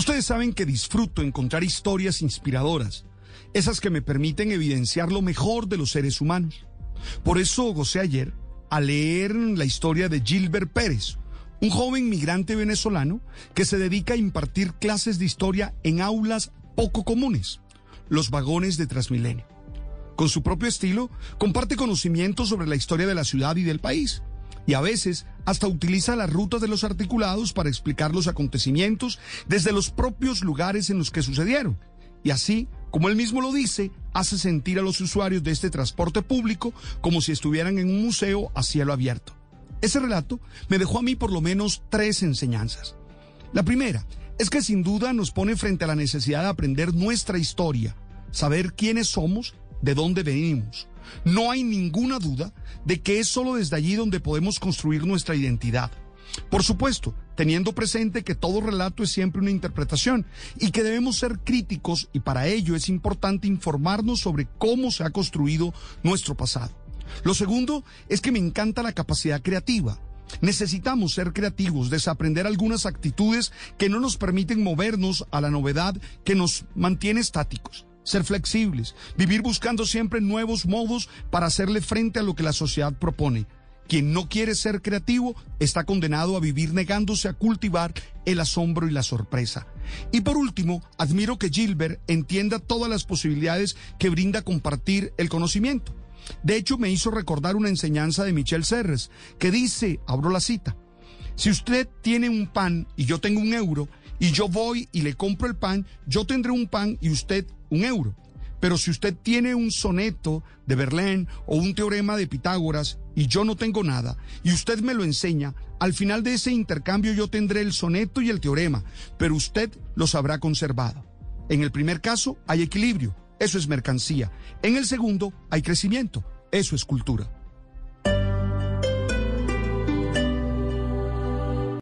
Ustedes saben que disfruto encontrar historias inspiradoras, esas que me permiten evidenciar lo mejor de los seres humanos. Por eso gocé ayer a leer la historia de Gilbert Pérez, un joven migrante venezolano que se dedica a impartir clases de historia en aulas poco comunes, los vagones de Transmilenio. Con su propio estilo, comparte conocimientos sobre la historia de la ciudad y del país y a veces hasta utiliza las rutas de los articulados para explicar los acontecimientos desde los propios lugares en los que sucedieron. Y así, como él mismo lo dice, hace sentir a los usuarios de este transporte público como si estuvieran en un museo a cielo abierto. Ese relato me dejó a mí por lo menos tres enseñanzas. La primera es que sin duda nos pone frente a la necesidad de aprender nuestra historia, saber quiénes somos, de dónde venimos, no hay ninguna duda de que es solo desde allí donde podemos construir nuestra identidad. Por supuesto, teniendo presente que todo relato es siempre una interpretación y que debemos ser críticos y para ello es importante informarnos sobre cómo se ha construido nuestro pasado. Lo segundo es que me encanta la capacidad creativa. Necesitamos ser creativos, desaprender algunas actitudes que no nos permiten movernos a la novedad que nos mantiene estáticos ser flexibles, vivir buscando siempre nuevos modos para hacerle frente a lo que la sociedad propone. Quien no quiere ser creativo está condenado a vivir negándose a cultivar el asombro y la sorpresa. Y por último, admiro que Gilbert entienda todas las posibilidades que brinda compartir el conocimiento. De hecho, me hizo recordar una enseñanza de Michel Serres, que dice, abro la cita, si usted tiene un pan y yo tengo un euro, y yo voy y le compro el pan, yo tendré un pan y usted un euro. Pero si usted tiene un soneto de Verlaine o un teorema de Pitágoras y yo no tengo nada y usted me lo enseña, al final de ese intercambio yo tendré el soneto y el teorema, pero usted los habrá conservado. En el primer caso hay equilibrio, eso es mercancía. En el segundo hay crecimiento, eso es cultura.